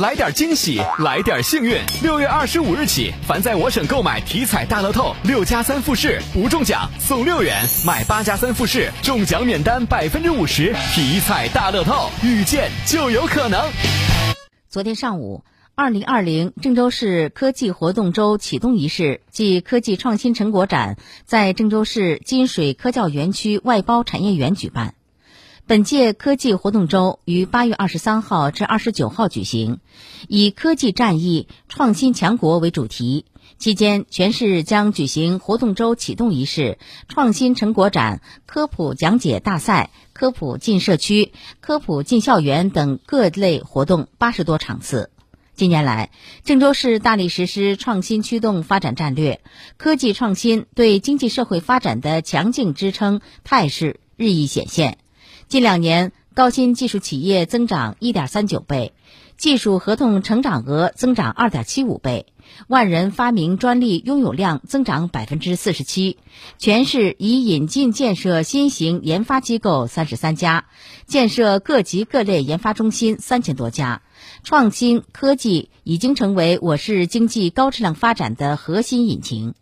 来点惊喜，来点幸运。六月二十五日起，凡在我省购买体彩大乐透六加三复式，不中奖送六元；买八加三复式，中奖免单百分之五十。体彩大乐透，遇见就有可能。昨天上午，二零二零郑州市科技活动周启动仪式暨科技创新成果展在郑州市金水科教园区外包产业园举办。本届科技活动周于八月二十三号至二十九号举行，以“科技战役，创新强国”为主题。期间，全市将举行活动周启动仪式、创新成果展、科普讲解大赛、科普进社区、科普进校园等各类活动八十多场次。近年来，郑州市大力实施创新驱动发展战略，科技创新对经济社会发展的强劲支撑态势日益显现。近两年，高新技术企业增长1.39倍，技术合同成长额增长2.75倍，万人发明专利拥有量增长47%。全市已引进建设新型研发机构33家，建设各级各类研发中心3000多家，创新科技已经成为我市经济高质量发展的核心引擎。